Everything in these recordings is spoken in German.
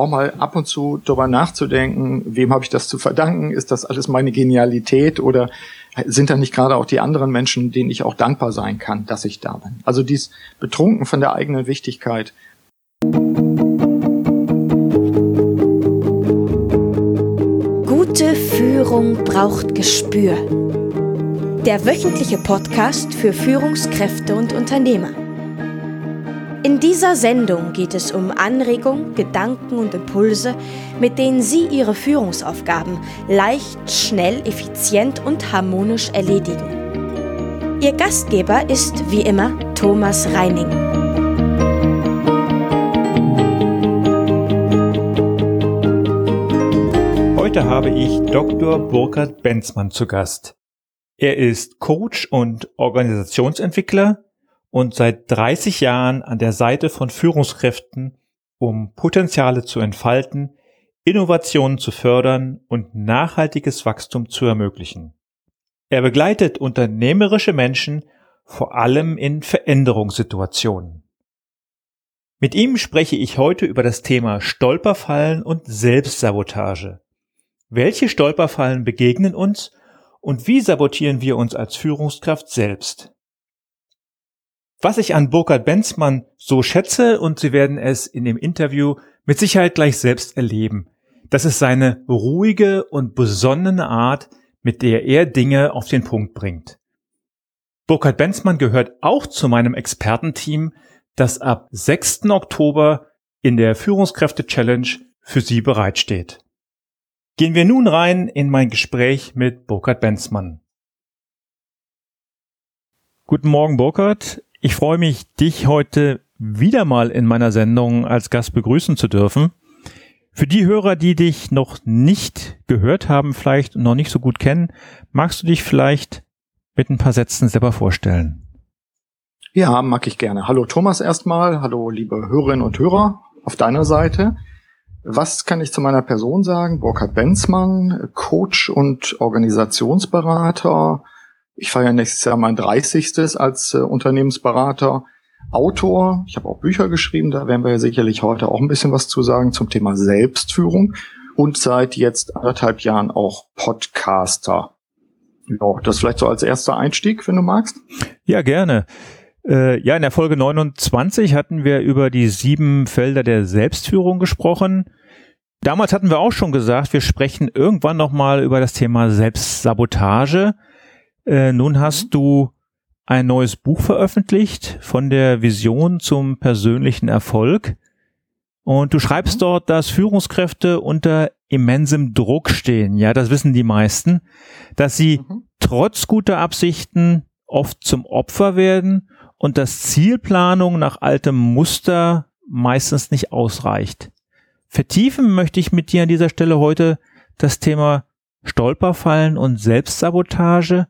auch mal ab und zu darüber nachzudenken, wem habe ich das zu verdanken? Ist das alles meine Genialität oder sind da nicht gerade auch die anderen Menschen, denen ich auch dankbar sein kann, dass ich da bin? Also dies betrunken von der eigenen Wichtigkeit. Gute Führung braucht Gespür. Der wöchentliche Podcast für Führungskräfte und Unternehmer. In dieser Sendung geht es um Anregungen, Gedanken und Impulse, mit denen Sie Ihre Führungsaufgaben leicht, schnell, effizient und harmonisch erledigen. Ihr Gastgeber ist wie immer Thomas Reining. Heute habe ich Dr. Burkhard Benzmann zu Gast. Er ist Coach und Organisationsentwickler und seit 30 Jahren an der Seite von Führungskräften, um Potenziale zu entfalten, Innovationen zu fördern und nachhaltiges Wachstum zu ermöglichen. Er begleitet unternehmerische Menschen vor allem in Veränderungssituationen. Mit ihm spreche ich heute über das Thema Stolperfallen und Selbstsabotage. Welche Stolperfallen begegnen uns und wie sabotieren wir uns als Führungskraft selbst? Was ich an Burkhard Benzmann so schätze, und Sie werden es in dem Interview mit Sicherheit gleich selbst erleben, das ist seine ruhige und besonnene Art, mit der er Dinge auf den Punkt bringt. Burkhard Benzmann gehört auch zu meinem Expertenteam, das ab 6. Oktober in der Führungskräfte Challenge für Sie bereitsteht. Gehen wir nun rein in mein Gespräch mit Burkhard Benzmann. Guten Morgen, Burkhard. Ich freue mich, dich heute wieder mal in meiner Sendung als Gast begrüßen zu dürfen. Für die Hörer, die dich noch nicht gehört haben, vielleicht noch nicht so gut kennen, magst du dich vielleicht mit ein paar Sätzen selber vorstellen? Ja, mag ich gerne. Hallo Thomas erstmal, hallo liebe Hörerinnen und Hörer auf deiner Seite. Was kann ich zu meiner Person sagen? Burkhard Benzmann, Coach und Organisationsberater, ich feiere nächstes Jahr mein 30. als äh, Unternehmensberater, Autor. Ich habe auch Bücher geschrieben, da werden wir ja sicherlich heute auch ein bisschen was zu sagen zum Thema Selbstführung und seit jetzt anderthalb Jahren auch Podcaster. Ja, das vielleicht so als erster Einstieg, wenn du magst. Ja, gerne. Äh, ja, in der Folge 29 hatten wir über die sieben Felder der Selbstführung gesprochen. Damals hatten wir auch schon gesagt, wir sprechen irgendwann nochmal über das Thema Selbstsabotage. Äh, nun hast mhm. du ein neues Buch veröffentlicht von der Vision zum persönlichen Erfolg. Und du schreibst mhm. dort, dass Führungskräfte unter immensem Druck stehen. Ja, das wissen die meisten, dass sie mhm. trotz guter Absichten oft zum Opfer werden und dass Zielplanung nach altem Muster meistens nicht ausreicht. Vertiefen möchte ich mit dir an dieser Stelle heute das Thema Stolperfallen und Selbstsabotage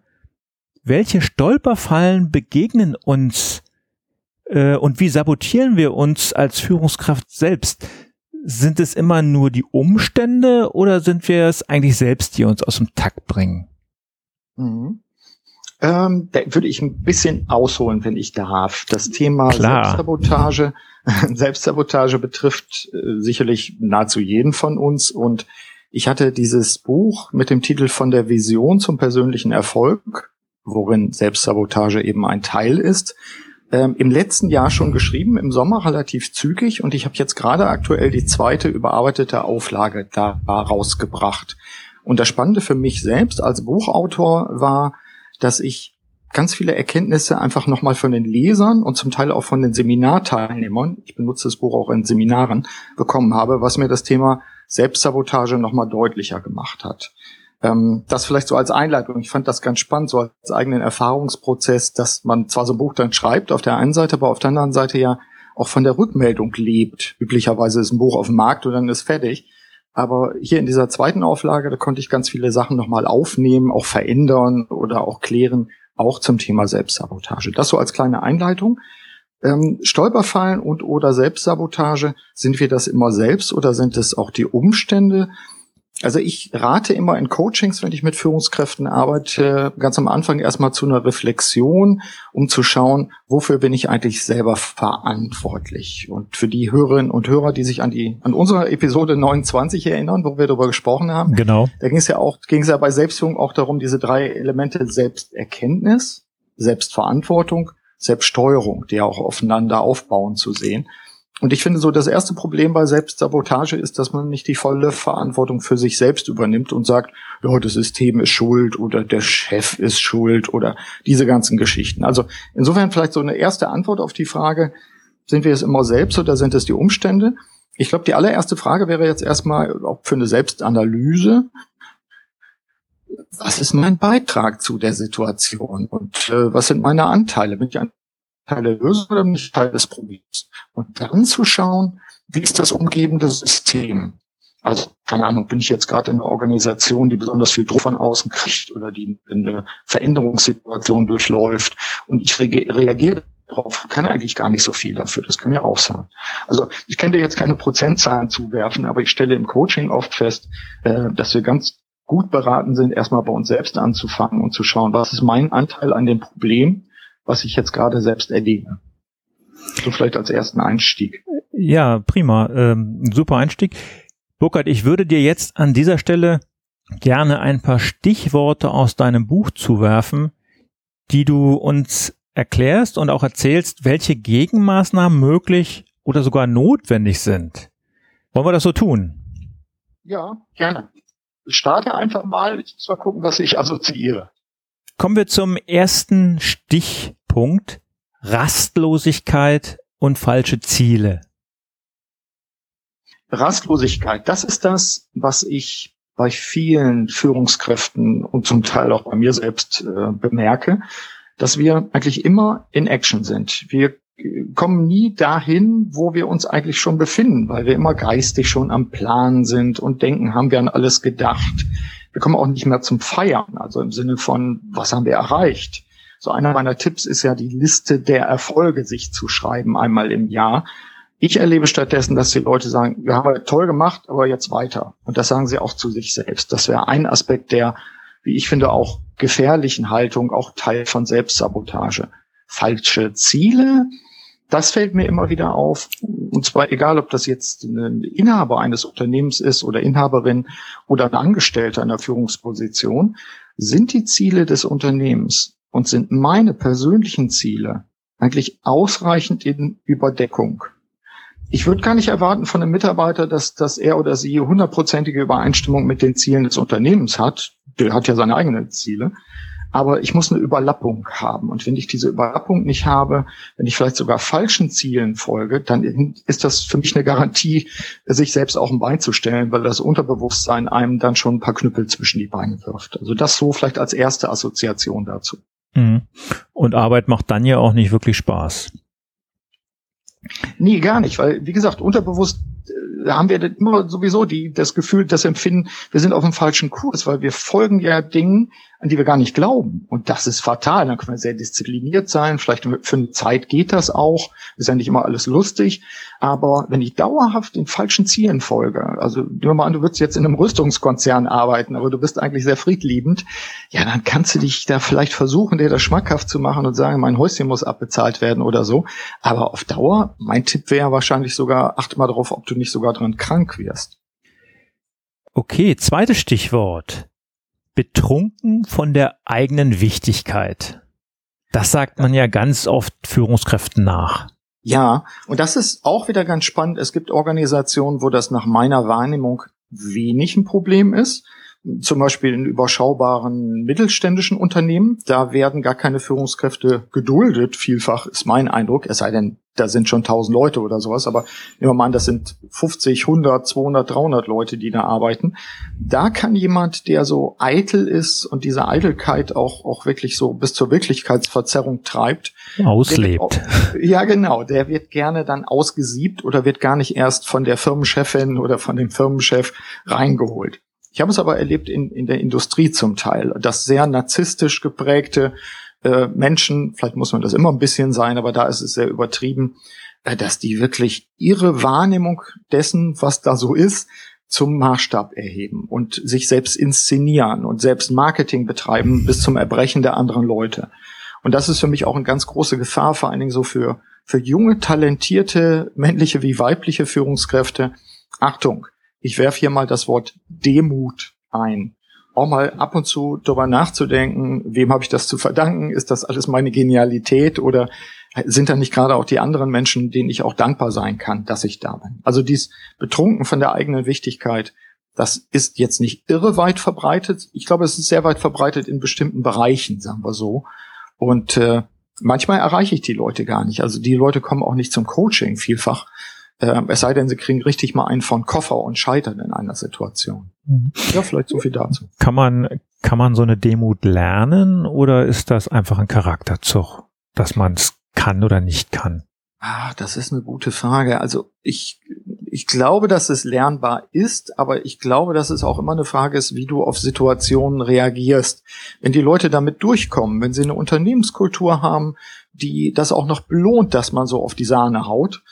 welche Stolperfallen begegnen uns äh, und wie sabotieren wir uns als Führungskraft selbst? Sind es immer nur die Umstände oder sind wir es eigentlich selbst, die uns aus dem Takt bringen? Mhm. Ähm, da würde ich ein bisschen ausholen, wenn ich darf. Das Thema Klar. Selbstsabotage, Selbstsabotage betrifft äh, sicherlich nahezu jeden von uns und ich hatte dieses Buch mit dem Titel von der Vision zum persönlichen Erfolg worin Selbstsabotage eben ein Teil ist. Ähm, Im letzten Jahr schon geschrieben, im Sommer relativ zügig und ich habe jetzt gerade aktuell die zweite überarbeitete Auflage da rausgebracht. Und das Spannende für mich selbst als Buchautor war, dass ich ganz viele Erkenntnisse einfach nochmal von den Lesern und zum Teil auch von den Seminarteilnehmern, ich benutze das Buch auch in Seminaren, bekommen habe, was mir das Thema Selbstsabotage nochmal deutlicher gemacht hat. Ähm, das vielleicht so als Einleitung. Ich fand das ganz spannend, so als eigenen Erfahrungsprozess, dass man zwar so ein Buch dann schreibt auf der einen Seite, aber auf der anderen Seite ja auch von der Rückmeldung lebt. Üblicherweise ist ein Buch auf dem Markt und dann ist fertig. Aber hier in dieser zweiten Auflage, da konnte ich ganz viele Sachen nochmal aufnehmen, auch verändern oder auch klären, auch zum Thema Selbstsabotage. Das so als kleine Einleitung. Ähm, Stolperfallen und oder Selbstsabotage, sind wir das immer selbst oder sind es auch die Umstände? Also ich rate immer in Coachings, wenn ich mit Führungskräften arbeite, ganz am Anfang erstmal zu einer Reflexion, um zu schauen, wofür bin ich eigentlich selber verantwortlich. Und für die Hörerinnen und Hörer, die sich an die an unsere Episode 29 erinnern, wo wir darüber gesprochen haben, genau. da ging es ja auch ging es ja bei Selbstführung auch darum, diese drei Elemente Selbsterkenntnis, Selbstverantwortung, Selbststeuerung, die auch aufeinander aufbauen zu sehen. Und ich finde so, das erste Problem bei Selbstsabotage ist, dass man nicht die volle Verantwortung für sich selbst übernimmt und sagt, ja, das System ist schuld oder der Chef ist schuld oder diese ganzen Geschichten. Also insofern vielleicht so eine erste Antwort auf die Frage, sind wir es immer selbst oder sind es die Umstände? Ich glaube, die allererste Frage wäre jetzt erstmal auch für eine Selbstanalyse. Was ist mein Beitrag zu der Situation und äh, was sind meine Anteile? Bin ich ein Teil der Lösung oder nicht Teil des Problems. Und dann zu schauen, wie ist das umgebende System? Also, keine Ahnung, bin ich jetzt gerade in einer Organisation, die besonders viel Druck von außen kriegt oder die eine Veränderungssituation durchläuft und ich reagiere darauf, kann eigentlich gar nicht so viel dafür. Das kann ja auch sein. Also ich kann dir jetzt keine Prozentzahlen zuwerfen, aber ich stelle im Coaching oft fest, äh, dass wir ganz gut beraten sind, erstmal bei uns selbst anzufangen und zu schauen, was ist mein Anteil an dem Problem was ich jetzt gerade selbst erlebe. So vielleicht als ersten Einstieg. Ja, prima. Ähm, super Einstieg. Burkhard, ich würde dir jetzt an dieser Stelle gerne ein paar Stichworte aus deinem Buch zuwerfen, die du uns erklärst und auch erzählst, welche Gegenmaßnahmen möglich oder sogar notwendig sind. Wollen wir das so tun? Ja, gerne. Ich starte einfach mal. Ich muss mal gucken, was ich assoziiere. Kommen wir zum ersten Stichpunkt. Rastlosigkeit und falsche Ziele. Rastlosigkeit, das ist das, was ich bei vielen Führungskräften und zum Teil auch bei mir selbst äh, bemerke, dass wir eigentlich immer in Action sind. Wir kommen nie dahin, wo wir uns eigentlich schon befinden, weil wir immer geistig schon am Plan sind und denken, haben wir an alles gedacht wir kommen auch nicht mehr zum Feiern, also im Sinne von, was haben wir erreicht? So einer meiner Tipps ist ja die Liste der Erfolge sich zu schreiben einmal im Jahr. Ich erlebe stattdessen, dass die Leute sagen, wir haben toll gemacht, aber jetzt weiter. Und das sagen sie auch zu sich selbst. Das wäre ein Aspekt der, wie ich finde, auch gefährlichen Haltung, auch Teil von Selbstsabotage. Falsche Ziele, das fällt mir immer wieder auf. Und zwar egal, ob das jetzt ein Inhaber eines Unternehmens ist oder Inhaberin oder ein Angestellter in einer Führungsposition, sind die Ziele des Unternehmens und sind meine persönlichen Ziele eigentlich ausreichend in Überdeckung. Ich würde gar nicht erwarten von einem Mitarbeiter, dass, dass er oder sie hundertprozentige Übereinstimmung mit den Zielen des Unternehmens hat. Der hat ja seine eigenen Ziele aber ich muss eine Überlappung haben. Und wenn ich diese Überlappung nicht habe, wenn ich vielleicht sogar falschen Zielen folge, dann ist das für mich eine Garantie, sich selbst auch ein Bein zu stellen, weil das Unterbewusstsein einem dann schon ein paar Knüppel zwischen die Beine wirft. Also das so vielleicht als erste Assoziation dazu. Mhm. Und Arbeit macht dann ja auch nicht wirklich Spaß. Nee, gar nicht, weil, wie gesagt, unterbewusst äh, haben wir immer sowieso die, das Gefühl, das Empfinden, wir sind auf dem falschen Kurs, weil wir folgen ja Dingen, an die wir gar nicht glauben. Und das ist fatal. Dann können wir sehr diszipliniert sein. Vielleicht für eine Zeit geht das auch. Ist ja nicht immer alles lustig. Aber wenn ich dauerhaft den falschen Zielen folge, also nehmen wir mal an, du würdest jetzt in einem Rüstungskonzern arbeiten, aber du bist eigentlich sehr friedliebend, ja, dann kannst du dich da vielleicht versuchen, dir das schmackhaft zu machen und sagen, mein Häuschen muss abbezahlt werden oder so. Aber auf Dauer, mein Tipp wäre wahrscheinlich sogar, achte mal darauf, ob du nicht sogar dran krank wirst. Okay, zweites Stichwort betrunken von der eigenen Wichtigkeit. Das sagt man ja ganz oft Führungskräften nach. Ja, und das ist auch wieder ganz spannend. Es gibt Organisationen, wo das nach meiner Wahrnehmung wenig ein Problem ist zum Beispiel in überschaubaren mittelständischen Unternehmen, da werden gar keine Führungskräfte geduldet. Vielfach ist mein Eindruck, es sei denn, da sind schon 1000 Leute oder sowas, aber nehmen wir mal an, das sind 50, 100, 200, 300 Leute, die da arbeiten. Da kann jemand, der so eitel ist und diese Eitelkeit auch, auch wirklich so bis zur Wirklichkeitsverzerrung treibt, auslebt. Auch, ja, genau, der wird gerne dann ausgesiebt oder wird gar nicht erst von der Firmenchefin oder von dem Firmenchef reingeholt. Ich habe es aber erlebt in, in der Industrie zum Teil, dass sehr narzisstisch geprägte äh, Menschen, vielleicht muss man das immer ein bisschen sein, aber da ist es sehr übertrieben, äh, dass die wirklich ihre Wahrnehmung dessen, was da so ist, zum Maßstab erheben und sich selbst inszenieren und selbst Marketing betreiben bis zum Erbrechen der anderen Leute. Und das ist für mich auch eine ganz große Gefahr, vor allen Dingen so für, für junge, talentierte, männliche wie weibliche Führungskräfte. Achtung, ich werfe hier mal das Wort Demut ein. Auch mal ab und zu darüber nachzudenken, wem habe ich das zu verdanken? Ist das alles meine Genialität oder sind da nicht gerade auch die anderen Menschen, denen ich auch dankbar sein kann, dass ich da bin. Also dies betrunken von der eigenen Wichtigkeit, das ist jetzt nicht irre weit verbreitet. Ich glaube, es ist sehr weit verbreitet in bestimmten Bereichen, sagen wir so. Und äh, manchmal erreiche ich die Leute gar nicht. Also die Leute kommen auch nicht zum Coaching vielfach. Äh, es sei denn, sie kriegen richtig mal einen von Koffer und scheitern in einer Situation. Mhm. Ja, vielleicht so viel dazu. Kann man, kann man so eine Demut lernen oder ist das einfach ein Charakterzug, dass man es kann oder nicht kann? Ah, das ist eine gute Frage. Also ich, ich glaube, dass es lernbar ist, aber ich glaube, dass es auch immer eine Frage ist, wie du auf Situationen reagierst. Wenn die Leute damit durchkommen, wenn sie eine Unternehmenskultur haben, die das auch noch belohnt, dass man so auf die Sahne haut,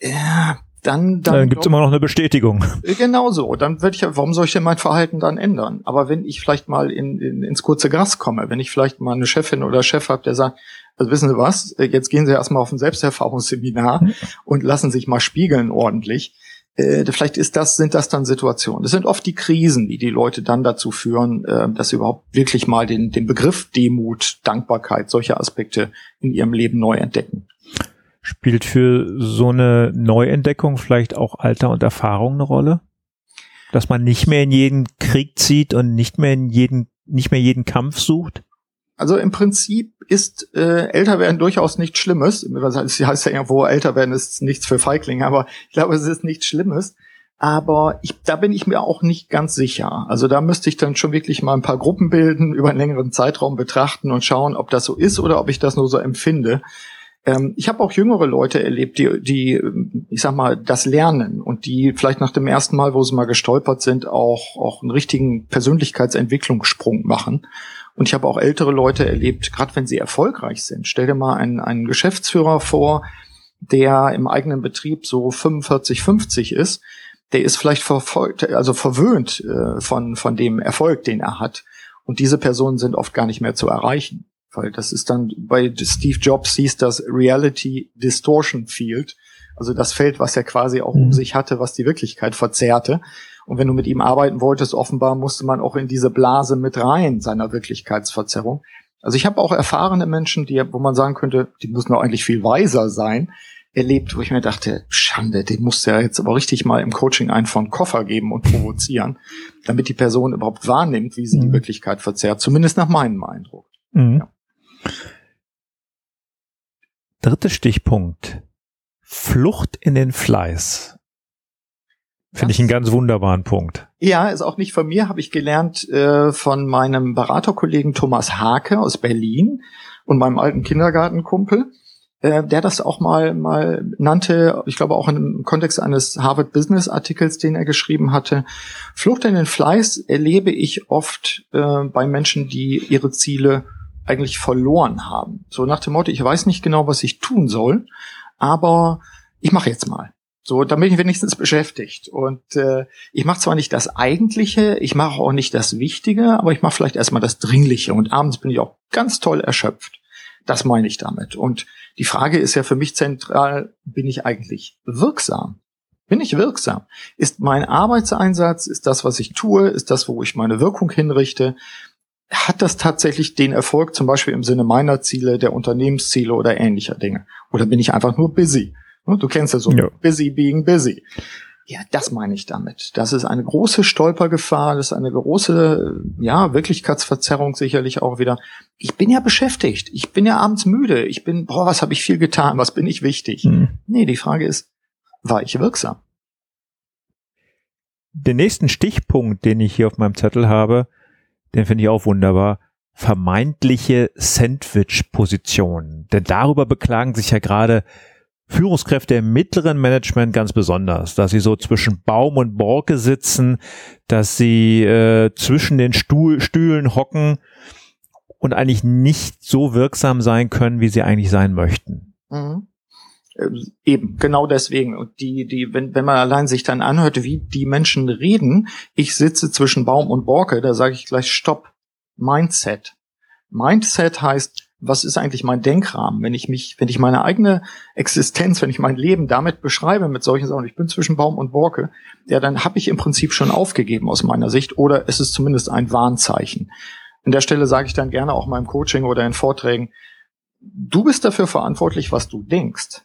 ja, dann, dann, dann gibt's immer noch eine Bestätigung. Äh, genau so. Dann würde ich ja, warum soll ich denn mein Verhalten dann ändern? Aber wenn ich vielleicht mal in, in, ins kurze Gras komme, wenn ich vielleicht mal eine Chefin oder Chef habe, der sagt, also wissen Sie was, äh, jetzt gehen Sie erstmal auf ein Selbsterfahrungsseminar mhm. und lassen sich mal spiegeln ordentlich. Äh, vielleicht ist das, sind das dann Situationen. Das sind oft die Krisen, die die Leute dann dazu führen, äh, dass sie überhaupt wirklich mal den, den Begriff Demut, Dankbarkeit, solche Aspekte in ihrem Leben neu entdecken. Spielt für so eine Neuentdeckung vielleicht auch Alter und Erfahrung eine Rolle? Dass man nicht mehr in jeden Krieg zieht und nicht mehr in jeden, nicht mehr jeden Kampf sucht? Also im Prinzip ist äh, älter werden durchaus nichts Schlimmes. Das heißt ja irgendwo, älter werden ist nichts für Feiglinge, aber ich glaube, es ist nichts Schlimmes. Aber ich, da bin ich mir auch nicht ganz sicher. Also da müsste ich dann schon wirklich mal ein paar Gruppen bilden, über einen längeren Zeitraum betrachten und schauen, ob das so ist oder ob ich das nur so empfinde. Ähm, ich habe auch jüngere Leute erlebt, die, die, ich sag mal, das lernen und die vielleicht nach dem ersten Mal, wo sie mal gestolpert sind, auch, auch einen richtigen Persönlichkeitsentwicklungssprung machen. Und ich habe auch ältere Leute erlebt, gerade wenn sie erfolgreich sind. Stell dir mal einen, einen Geschäftsführer vor, der im eigenen Betrieb so 45, 50 ist. Der ist vielleicht verfolgt, also verwöhnt äh, von, von dem Erfolg, den er hat. Und diese Personen sind oft gar nicht mehr zu erreichen. Weil das ist dann, bei Steve Jobs hieß das Reality Distortion Field. Also das Feld, was er quasi auch um mhm. sich hatte, was die Wirklichkeit verzerrte. Und wenn du mit ihm arbeiten wolltest, offenbar musste man auch in diese Blase mit rein, seiner Wirklichkeitsverzerrung. Also ich habe auch erfahrene Menschen, die, wo man sagen könnte, die müssen doch eigentlich viel weiser sein, erlebt, wo ich mir dachte, Schande, den musst du ja jetzt aber richtig mal im Coaching einen von Koffer geben und provozieren, damit die Person überhaupt wahrnimmt, wie sie mhm. die Wirklichkeit verzerrt. Zumindest nach meinem Eindruck. Mhm. Ja. Dritter Stichpunkt. Flucht in den Fleiß. Finde ich einen ganz wunderbaren Punkt. Ja, ist auch nicht von mir, habe ich gelernt äh, von meinem Beraterkollegen Thomas Hake aus Berlin und meinem alten Kindergartenkumpel, äh, der das auch mal mal nannte, ich glaube auch im Kontext eines Harvard Business Artikels, den er geschrieben hatte. Flucht in den Fleiß erlebe ich oft äh, bei Menschen, die ihre Ziele eigentlich verloren haben. So nach dem Motto, ich weiß nicht genau, was ich tun soll, aber ich mache jetzt mal. So, dann bin ich wenigstens beschäftigt. Und äh, ich mache zwar nicht das Eigentliche, ich mache auch nicht das Wichtige, aber ich mache vielleicht erstmal das Dringliche. Und abends bin ich auch ganz toll erschöpft. Das meine ich damit. Und die Frage ist ja für mich zentral, bin ich eigentlich wirksam? Bin ich wirksam? Ist mein Arbeitseinsatz, ist das, was ich tue, ist das, wo ich meine Wirkung hinrichte, hat das tatsächlich den Erfolg, zum Beispiel im Sinne meiner Ziele, der Unternehmensziele oder ähnlicher Dinge? Oder bin ich einfach nur busy? Du kennst ja so ja. busy being busy. Ja, das meine ich damit. Das ist eine große Stolpergefahr, das ist eine große, ja, Wirklichkeitsverzerrung sicherlich auch wieder. Ich bin ja beschäftigt, ich bin ja abends müde, ich bin, boah, was habe ich viel getan, was bin ich wichtig? Hm. Nee, die Frage ist, war ich wirksam? Den nächsten Stichpunkt, den ich hier auf meinem Zettel habe, den finde ich auch wunderbar. Vermeintliche Sandwich-Positionen. Denn darüber beklagen sich ja gerade Führungskräfte im mittleren Management ganz besonders, dass sie so zwischen Baum und Borke sitzen, dass sie äh, zwischen den Stuhl, Stühlen hocken und eigentlich nicht so wirksam sein können, wie sie eigentlich sein möchten. Mhm. Äh, eben, genau deswegen. Und die, die, wenn, wenn man allein sich dann anhört, wie die Menschen reden, ich sitze zwischen Baum und Borke, da sage ich gleich Stopp. Mindset. Mindset heißt, was ist eigentlich mein Denkrahmen? Wenn ich mich, wenn ich meine eigene Existenz, wenn ich mein Leben damit beschreibe mit solchen Sachen, ich bin zwischen Baum und Borke, ja, dann habe ich im Prinzip schon aufgegeben aus meiner Sicht oder es ist zumindest ein Warnzeichen. An der Stelle sage ich dann gerne auch im Coaching oder in Vorträgen, du bist dafür verantwortlich, was du denkst.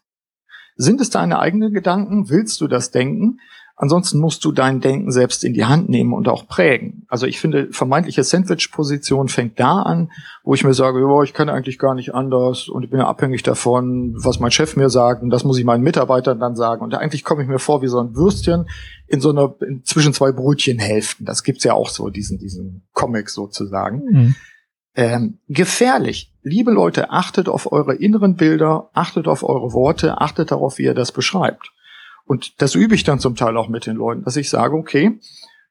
Sind es deine eigenen Gedanken? Willst du das denken? Ansonsten musst du dein Denken selbst in die Hand nehmen und auch prägen. Also ich finde, vermeintliche Sandwich-Position fängt da an, wo ich mir sage, oh, ich kann eigentlich gar nicht anders und ich bin ja abhängig davon, was mein Chef mir sagt und das muss ich meinen Mitarbeitern dann sagen. Und eigentlich komme ich mir vor wie so ein Würstchen in so einer in zwischen zwei Brötchenhälften. Das gibt's ja auch so, diesen, diesen Comic sozusagen. Mhm. Ähm, gefährlich. Liebe Leute, achtet auf eure inneren Bilder, achtet auf eure Worte, achtet darauf, wie ihr das beschreibt. Und das übe ich dann zum Teil auch mit den Leuten, dass ich sage, okay,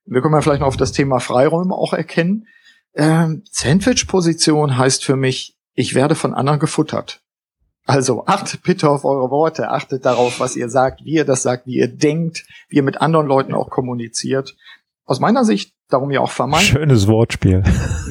wir können ja vielleicht noch auf das Thema Freiräume auch erkennen. Ähm, Sandwich-Position heißt für mich, ich werde von anderen gefuttert. Also achtet bitte auf eure Worte, achtet darauf, was ihr sagt, wie ihr das sagt, wie ihr denkt, wie ihr mit anderen Leuten auch kommuniziert. Aus meiner Sicht darum ja auch vermeintlich. Schönes Wortspiel.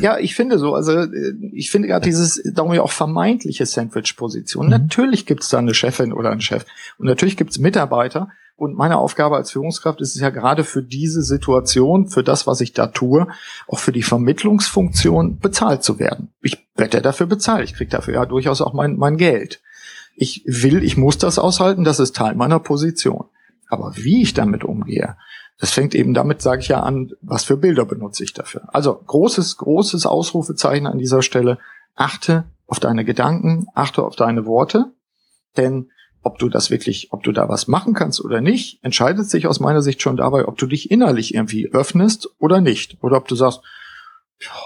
Ja, ich finde so, also äh, ich finde gerade dieses, darum ja auch vermeintliche Sandwich-Position. Mhm. Natürlich gibt es da eine Chefin oder einen Chef und natürlich gibt es Mitarbeiter. Und meine Aufgabe als Führungskraft ist es ja gerade für diese Situation, für das, was ich da tue, auch für die Vermittlungsfunktion bezahlt zu werden. Ich werde dafür bezahlt. Ich kriege dafür ja durchaus auch mein, mein Geld. Ich will, ich muss das aushalten, das ist Teil meiner Position. Aber wie ich damit umgehe, das fängt eben damit, sage ich ja, an, was für Bilder benutze ich dafür. Also großes, großes Ausrufezeichen an dieser Stelle. Achte auf deine Gedanken, achte auf deine Worte, denn ob du das wirklich, ob du da was machen kannst oder nicht, entscheidet sich aus meiner Sicht schon dabei, ob du dich innerlich irgendwie öffnest oder nicht. Oder ob du sagst,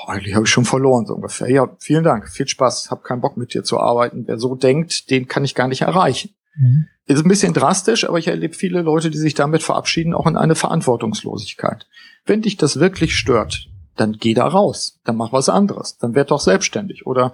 eigentlich habe ich schon verloren, so ungefähr. Ja, vielen Dank, viel Spaß, hab keinen Bock mit dir zu arbeiten. Wer so denkt, den kann ich gar nicht erreichen. Mhm. Ist ein bisschen drastisch, aber ich erlebe viele Leute, die sich damit verabschieden, auch in eine Verantwortungslosigkeit. Wenn dich das wirklich stört, dann geh da raus, dann mach was anderes, dann werd doch selbstständig oder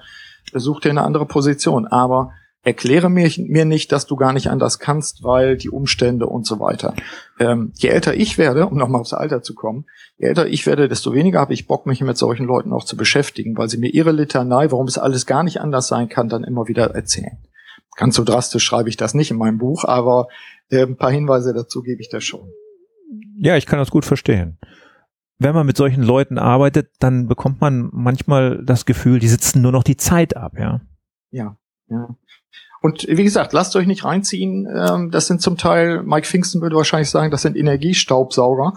such dir eine andere Position. Aber erkläre mir, mir nicht, dass du gar nicht anders kannst, weil die Umstände und so weiter. Ähm, je älter ich werde, um nochmal aufs Alter zu kommen, je älter ich werde, desto weniger habe ich Bock, mich mit solchen Leuten auch zu beschäftigen, weil sie mir ihre Litanei, warum es alles gar nicht anders sein kann, dann immer wieder erzählen. Ganz so drastisch schreibe ich das nicht in meinem Buch, aber äh, ein paar Hinweise dazu gebe ich da schon. Ja, ich kann das gut verstehen. Wenn man mit solchen Leuten arbeitet, dann bekommt man manchmal das Gefühl, die sitzen nur noch die Zeit ab, ja. Ja, ja. Und wie gesagt, lasst euch nicht reinziehen. Ähm, das sind zum Teil, Mike Pfingsten würde wahrscheinlich sagen, das sind Energiestaubsauger.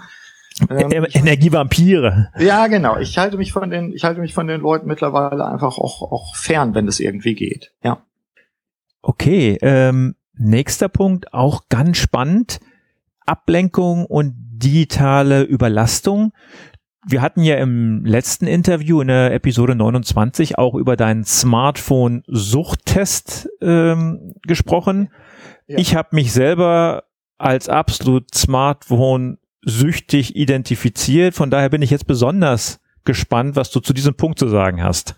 Ähm, Energievampire. Ja, genau. Ich halte mich von den, ich halte mich von den Leuten mittlerweile einfach auch, auch fern, wenn es irgendwie geht. Ja. Okay, ähm, nächster Punkt, auch ganz spannend. Ablenkung und digitale Überlastung. Wir hatten ja im letzten Interview in der Episode 29 auch über deinen Smartphone-Suchttest ähm, gesprochen. Ja. Ich habe mich selber als absolut Smartphone-süchtig identifiziert. Von daher bin ich jetzt besonders gespannt, was du zu diesem Punkt zu sagen hast.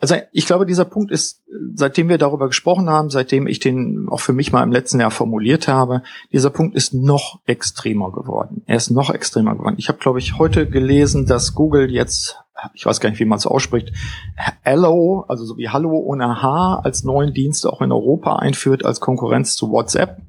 Also ich glaube, dieser Punkt ist, seitdem wir darüber gesprochen haben, seitdem ich den auch für mich mal im letzten Jahr formuliert habe, dieser Punkt ist noch extremer geworden. Er ist noch extremer geworden. Ich habe, glaube ich, heute gelesen, dass Google jetzt, ich weiß gar nicht, wie man es ausspricht, Hello, also so wie Hallo ohne H als neuen Dienst auch in Europa einführt als Konkurrenz zu WhatsApp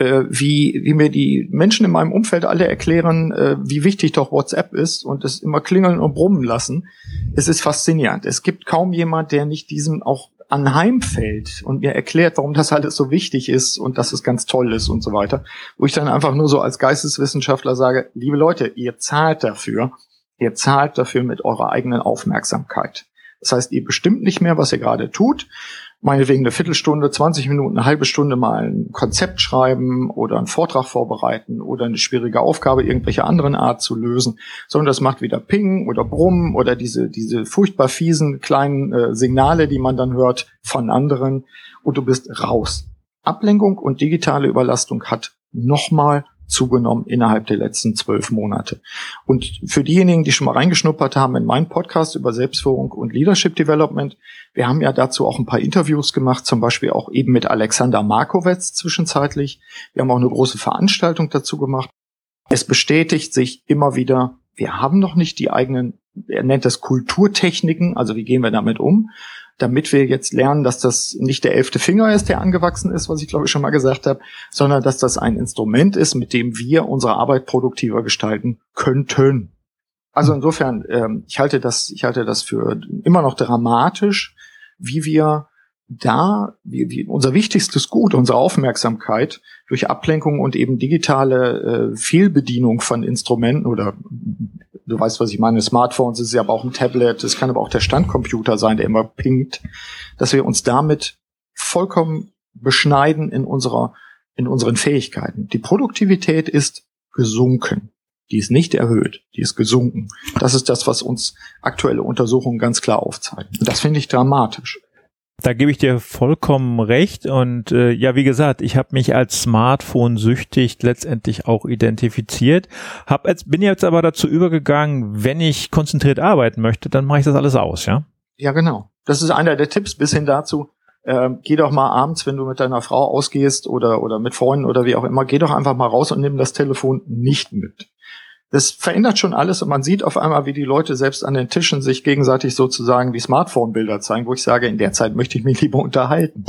äh, wie, wie mir die Menschen in meinem Umfeld alle erklären, äh, wie wichtig doch WhatsApp ist und es immer klingeln und brummen lassen. Es ist faszinierend. Es gibt kaum jemand, der nicht diesem auch anheimfällt und mir erklärt, warum das alles so wichtig ist und dass es ganz toll ist und so weiter. Wo ich dann einfach nur so als Geisteswissenschaftler sage, liebe Leute, ihr zahlt dafür, ihr zahlt dafür mit eurer eigenen Aufmerksamkeit. Das heißt, ihr bestimmt nicht mehr, was ihr gerade tut, meinetwegen eine Viertelstunde, 20 Minuten, eine halbe Stunde mal ein Konzept schreiben oder einen Vortrag vorbereiten oder eine schwierige Aufgabe irgendwelcher anderen Art zu lösen, sondern das macht wieder Ping oder Brumm oder diese, diese furchtbar fiesen kleinen äh, Signale, die man dann hört von anderen und du bist raus. Ablenkung und digitale Überlastung hat nochmal zugenommen innerhalb der letzten zwölf Monate. Und für diejenigen, die schon mal reingeschnuppert haben in meinen Podcast über Selbstführung und Leadership Development, wir haben ja dazu auch ein paar Interviews gemacht, zum Beispiel auch eben mit Alexander Markowitz zwischenzeitlich. Wir haben auch eine große Veranstaltung dazu gemacht. Es bestätigt sich immer wieder, wir haben noch nicht die eigenen, er nennt das Kulturtechniken, also wie gehen wir damit um, damit wir jetzt lernen, dass das nicht der elfte Finger ist, der angewachsen ist, was ich glaube ich schon mal gesagt habe, sondern dass das ein Instrument ist, mit dem wir unsere Arbeit produktiver gestalten könnten. Also insofern, ähm, ich halte das, ich halte das für immer noch dramatisch, wie wir da, wie, wie unser wichtigstes Gut, unsere Aufmerksamkeit durch Ablenkung und eben digitale äh, Fehlbedienung von Instrumenten oder du weißt, was ich meine, Smartphones, es ist ja aber auch ein Tablet, es kann aber auch der Standcomputer sein, der immer pinkt, dass wir uns damit vollkommen beschneiden in unserer, in unseren Fähigkeiten. Die Produktivität ist gesunken. Die ist nicht erhöht, die ist gesunken. Das ist das, was uns aktuelle Untersuchungen ganz klar aufzeigen. Und das finde ich dramatisch. Da gebe ich dir vollkommen recht. Und äh, ja, wie gesagt, ich habe mich als Smartphone-süchtig letztendlich auch identifiziert. Hab jetzt, bin jetzt aber dazu übergegangen, wenn ich konzentriert arbeiten möchte, dann mache ich das alles aus, ja? Ja, genau. Das ist einer der Tipps bis hin dazu. Äh, geh doch mal abends, wenn du mit deiner Frau ausgehst oder, oder mit Freunden oder wie auch immer, geh doch einfach mal raus und nimm das Telefon nicht mit das verändert schon alles und man sieht auf einmal, wie die Leute selbst an den Tischen sich gegenseitig sozusagen die Smartphone-Bilder zeigen, wo ich sage, in der Zeit möchte ich mich lieber unterhalten.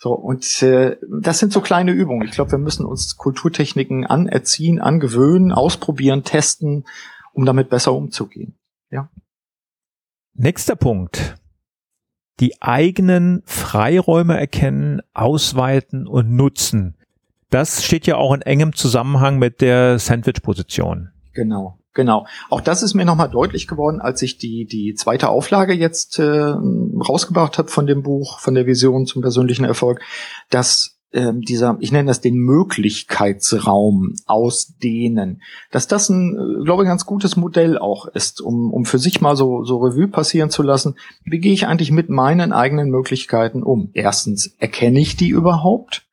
So, und äh, das sind so kleine Übungen. Ich glaube, wir müssen uns Kulturtechniken anerziehen, angewöhnen, ausprobieren, testen, um damit besser umzugehen. Ja. Nächster Punkt. Die eigenen Freiräume erkennen, ausweiten und nutzen. Das steht ja auch in engem Zusammenhang mit der Sandwich-Position. Genau, genau. Auch das ist mir nochmal deutlich geworden, als ich die, die zweite Auflage jetzt äh, rausgebracht habe von dem Buch, von der Vision zum persönlichen Erfolg, dass ähm, dieser, ich nenne das den Möglichkeitsraum ausdehnen, dass das ein, äh, glaube ich, ganz gutes Modell auch ist, um, um für sich mal so, so Revue passieren zu lassen. Wie gehe ich eigentlich mit meinen eigenen Möglichkeiten um? Erstens, erkenne ich die überhaupt?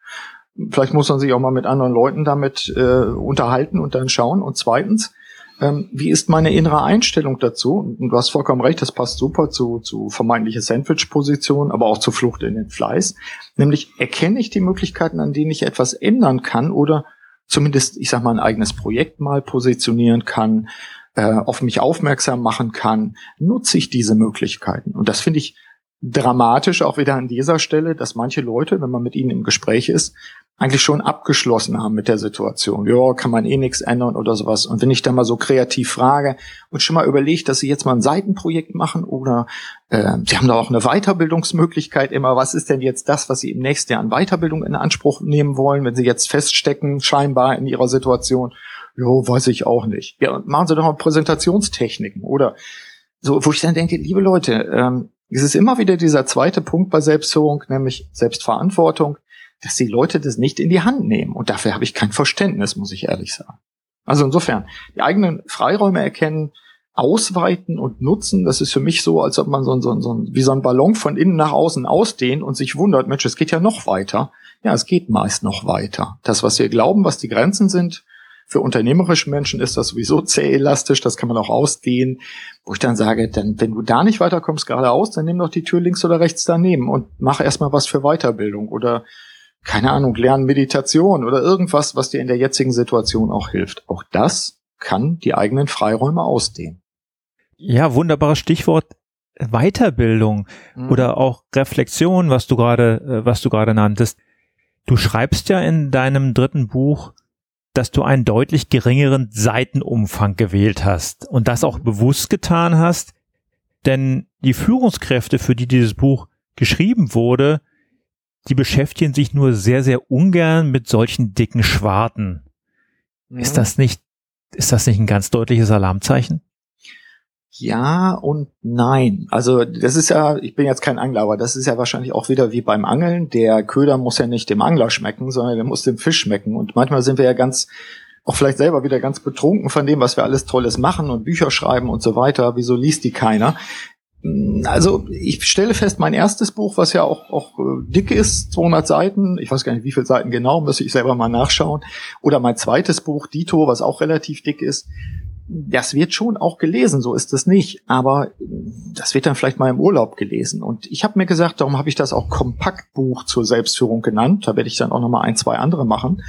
Vielleicht muss man sich auch mal mit anderen Leuten damit äh, unterhalten und dann schauen. Und zweitens, ähm, wie ist meine innere Einstellung dazu? Und du hast vollkommen recht, das passt super zu, zu vermeintliche Sandwich-Position, aber auch zur Flucht in den Fleiß. Nämlich erkenne ich die Möglichkeiten, an denen ich etwas ändern kann oder zumindest, ich sag mal, ein eigenes Projekt mal positionieren kann, äh, auf mich aufmerksam machen kann, nutze ich diese Möglichkeiten. Und das finde ich dramatisch auch wieder an dieser Stelle, dass manche Leute, wenn man mit ihnen im Gespräch ist, eigentlich schon abgeschlossen haben mit der Situation. Ja, kann man eh nichts ändern oder sowas. Und wenn ich da mal so kreativ frage und schon mal überlegt, dass sie jetzt mal ein Seitenprojekt machen oder äh, sie haben da auch eine Weiterbildungsmöglichkeit immer, was ist denn jetzt das, was sie im nächsten Jahr an Weiterbildung in Anspruch nehmen wollen, wenn sie jetzt feststecken, scheinbar in ihrer Situation? Jo, weiß ich auch nicht. Ja, machen Sie doch mal Präsentationstechniken oder so, wo ich dann denke, liebe Leute, ähm, es ist immer wieder dieser zweite Punkt bei Selbstführung, nämlich Selbstverantwortung dass die Leute das nicht in die Hand nehmen. Und dafür habe ich kein Verständnis, muss ich ehrlich sagen. Also insofern, die eigenen Freiräume erkennen, ausweiten und nutzen, das ist für mich so, als ob man so, so, so wie so ein Ballon von innen nach außen ausdehnt und sich wundert, Mensch, es geht ja noch weiter. Ja, es geht meist noch weiter. Das, was wir glauben, was die Grenzen sind, für unternehmerische Menschen ist das sowieso zäh elastisch, das kann man auch ausdehnen. Wo ich dann sage, dann, wenn du da nicht weiterkommst geradeaus, dann nimm doch die Tür links oder rechts daneben und mach erstmal was für Weiterbildung oder keine Ahnung, lernen Meditation oder irgendwas, was dir in der jetzigen Situation auch hilft. Auch das kann die eigenen Freiräume ausdehnen. Ja, wunderbares Stichwort Weiterbildung mhm. oder auch Reflexion, was du gerade, äh, was du gerade nanntest. Du schreibst ja in deinem dritten Buch, dass du einen deutlich geringeren Seitenumfang gewählt hast und das auch bewusst getan hast, denn die Führungskräfte, für die dieses Buch geschrieben wurde, die beschäftigen sich nur sehr, sehr ungern mit solchen dicken Schwarten. Mhm. Ist das nicht, ist das nicht ein ganz deutliches Alarmzeichen? Ja und nein. Also das ist ja, ich bin jetzt kein Angler, aber das ist ja wahrscheinlich auch wieder wie beim Angeln. Der Köder muss ja nicht dem Angler schmecken, sondern der muss dem Fisch schmecken. Und manchmal sind wir ja ganz, auch vielleicht selber wieder ganz betrunken von dem, was wir alles Tolles machen und Bücher schreiben und so weiter. Wieso liest die keiner? Also ich stelle fest, mein erstes Buch, was ja auch, auch äh, dick ist, 200 Seiten, ich weiß gar nicht, wie viele Seiten genau, müsste ich selber mal nachschauen, oder mein zweites Buch, Dito, was auch relativ dick ist, das wird schon auch gelesen, so ist es nicht, aber das wird dann vielleicht mal im Urlaub gelesen. Und ich habe mir gesagt, darum habe ich das auch Kompaktbuch zur Selbstführung genannt, da werde ich dann auch noch mal ein, zwei andere machen.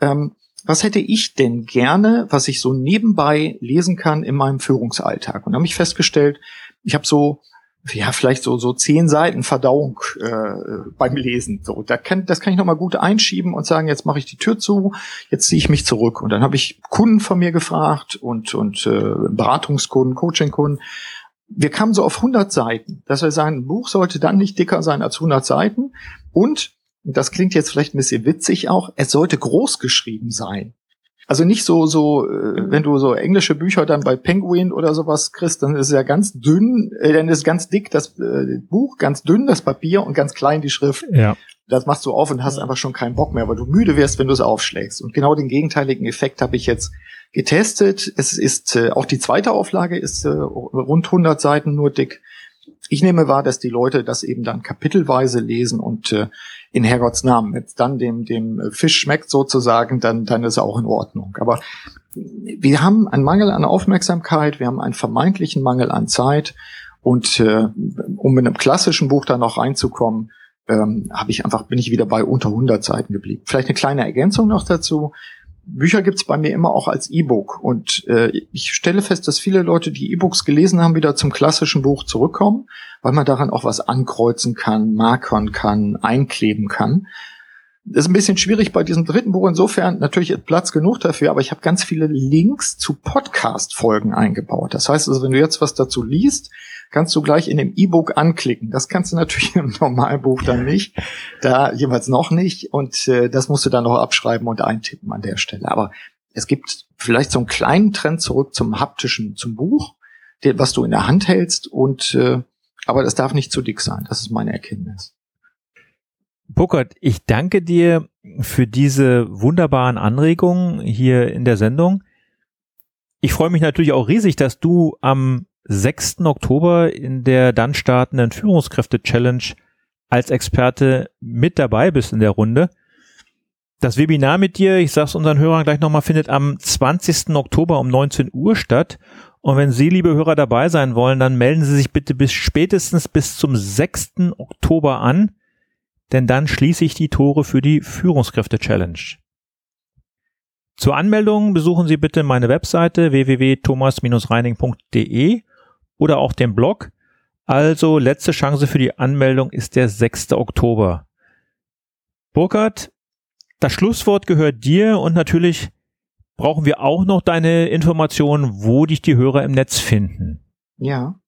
Ähm, was hätte ich denn gerne, was ich so nebenbei lesen kann in meinem Führungsalltag? Und da habe ich festgestellt, ich habe so ja vielleicht so so zehn Seiten Verdauung äh, beim Lesen. So, da kann, das kann ich noch mal gut einschieben und sagen, jetzt mache ich die Tür zu, jetzt ziehe ich mich zurück. Und dann habe ich Kunden von mir gefragt und und äh, Beratungskunden, Coachingkunden. Wir kamen so auf 100 Seiten, dass wir sagen, ein Buch sollte dann nicht dicker sein als 100 Seiten und das klingt jetzt vielleicht ein bisschen witzig auch, es sollte groß geschrieben sein. Also nicht so, so, äh, wenn du so englische Bücher dann bei Penguin oder sowas kriegst, dann ist es ja ganz dünn, äh, dann ist ganz dick das äh, Buch, ganz dünn das Papier und ganz klein die Schrift. Ja. Das machst du auf und hast einfach schon keinen Bock mehr, weil du müde wirst, wenn du es aufschlägst. Und genau den gegenteiligen Effekt habe ich jetzt getestet. Es ist äh, auch die zweite Auflage ist äh, rund 100 Seiten nur dick. Ich nehme wahr, dass die Leute das eben dann kapitelweise lesen und äh, in Herrgotts Namen. Wenn es dann dem, dem Fisch schmeckt sozusagen, dann, dann ist er auch in Ordnung. Aber wir haben einen Mangel an Aufmerksamkeit, wir haben einen vermeintlichen Mangel an Zeit. Und äh, um in einem klassischen Buch da noch reinzukommen, ähm, habe ich einfach bin ich wieder bei unter 100 Seiten geblieben. Vielleicht eine kleine Ergänzung noch dazu. Bücher gibt's bei mir immer auch als E-Book. Und äh, ich stelle fest, dass viele Leute, die E-Books gelesen haben, wieder zum klassischen Buch zurückkommen, weil man daran auch was ankreuzen kann, markern kann, einkleben kann. Ist ein bisschen schwierig bei diesem dritten Buch. Insofern natürlich Platz genug dafür, aber ich habe ganz viele Links zu Podcast-Folgen eingebaut. Das heißt also, wenn du jetzt was dazu liest, kannst du gleich in dem E-Book anklicken. Das kannst du natürlich im Normalbuch dann nicht, da jeweils noch nicht. Und äh, das musst du dann noch abschreiben und eintippen an der Stelle. Aber es gibt vielleicht so einen kleinen Trend zurück zum haptischen, zum Buch, der, was du in der Hand hältst. Und äh, aber das darf nicht zu dick sein. Das ist meine Erkenntnis. Burkhard, ich danke dir für diese wunderbaren Anregungen hier in der Sendung. Ich freue mich natürlich auch riesig, dass du am 6. Oktober in der dann startenden Führungskräfte-Challenge als Experte mit dabei bist in der Runde. Das Webinar mit dir, ich sag's unseren Hörern gleich nochmal, findet am 20. Oktober um 19 Uhr statt. Und wenn Sie, liebe Hörer, dabei sein wollen, dann melden Sie sich bitte bis spätestens bis zum 6. Oktober an, denn dann schließe ich die Tore für die Führungskräfte-Challenge. Zur Anmeldung besuchen Sie bitte meine Webseite www.thomas-reining.de oder auch den Blog. Also letzte Chance für die Anmeldung ist der 6. Oktober. Burkhard, das Schlusswort gehört dir und natürlich brauchen wir auch noch deine Informationen, wo dich die Hörer im Netz finden. Ja,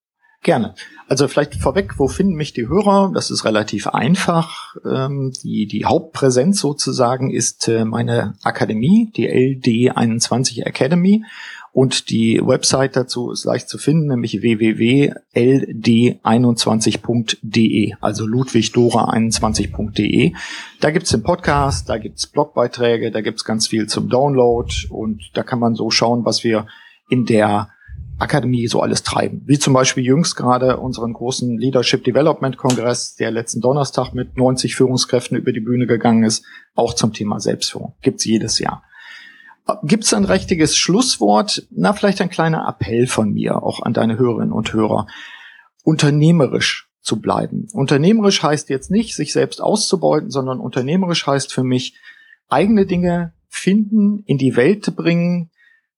gerne. Also vielleicht vorweg, wo finden mich die Hörer? Das ist relativ einfach. Ähm, die, die Hauptpräsenz sozusagen ist äh, meine Akademie, die LD21 Academy. Und die Website dazu ist leicht zu finden, nämlich www.ld21.de, also ludwigdora21.de. Da gibt's den Podcast, da gibt's Blogbeiträge, da gibt's ganz viel zum Download und da kann man so schauen, was wir in der Akademie so alles treiben. Wie zum Beispiel jüngst gerade unseren großen Leadership Development Kongress, der letzten Donnerstag mit 90 Führungskräften über die Bühne gegangen ist, auch zum Thema Selbstführung. Gibt's jedes Jahr. Gibt es ein richtiges Schlusswort? Na, vielleicht ein kleiner Appell von mir, auch an deine Hörerinnen und Hörer. Unternehmerisch zu bleiben. Unternehmerisch heißt jetzt nicht, sich selbst auszubeuten, sondern unternehmerisch heißt für mich, eigene Dinge finden, in die Welt bringen,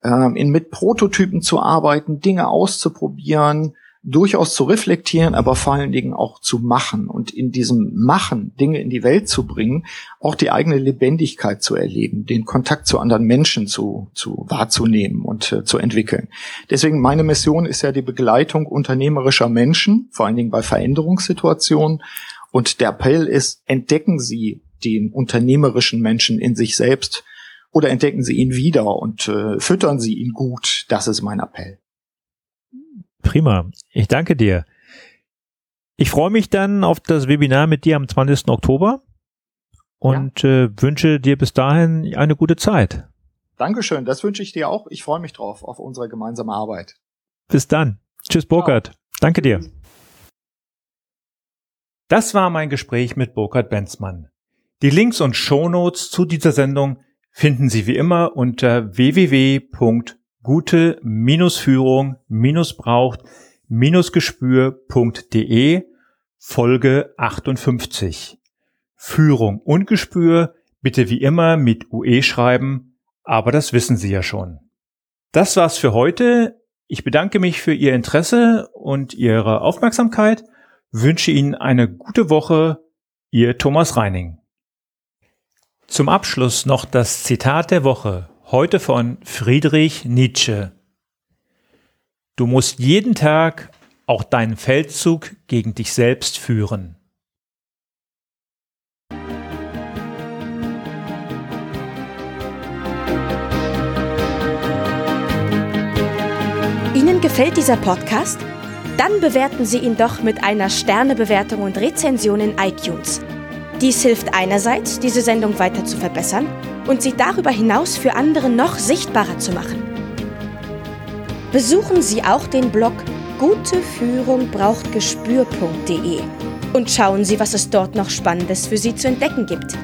ähm, in, mit Prototypen zu arbeiten, Dinge auszuprobieren, durchaus zu reflektieren, aber vor allen Dingen auch zu machen und in diesem Machen Dinge in die Welt zu bringen, auch die eigene Lebendigkeit zu erleben, den Kontakt zu anderen Menschen zu, zu wahrzunehmen und äh, zu entwickeln. Deswegen meine Mission ist ja die Begleitung unternehmerischer Menschen, vor allen Dingen bei Veränderungssituationen. Und der Appell ist, entdecken Sie den unternehmerischen Menschen in sich selbst oder entdecken Sie ihn wieder und äh, füttern Sie ihn gut. Das ist mein Appell. Prima. Ich danke dir. Ich freue mich dann auf das Webinar mit dir am 20. Oktober und ja. äh, wünsche dir bis dahin eine gute Zeit. Dankeschön, das wünsche ich dir auch. Ich freue mich drauf auf unsere gemeinsame Arbeit. Bis dann. Tschüss, Burkhard. Danke dir. Das war mein Gespräch mit Burkhard Benzmann. Die Links und Shownotes zu dieser Sendung finden Sie wie immer unter www.gute-führung-braucht-gespür.de Folge 58. Führung und Gespür bitte wie immer mit UE schreiben, aber das wissen Sie ja schon. Das war's für heute. Ich bedanke mich für Ihr Interesse und Ihre Aufmerksamkeit, wünsche Ihnen eine gute Woche. Ihr Thomas Reining. Zum Abschluss noch das Zitat der Woche, heute von Friedrich Nietzsche. Du musst jeden Tag auch deinen Feldzug gegen dich selbst führen. Ihnen gefällt dieser Podcast? Dann bewerten Sie ihn doch mit einer Sternebewertung und Rezension in iTunes. Dies hilft einerseits, diese Sendung weiter zu verbessern und sie darüber hinaus für andere noch sichtbarer zu machen. Besuchen Sie auch den Blog Gute Führung braucht Gespür.de und schauen Sie, was es dort noch Spannendes für Sie zu entdecken gibt.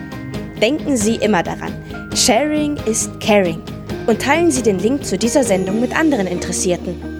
Denken Sie immer daran, Sharing ist Caring und teilen Sie den Link zu dieser Sendung mit anderen Interessierten.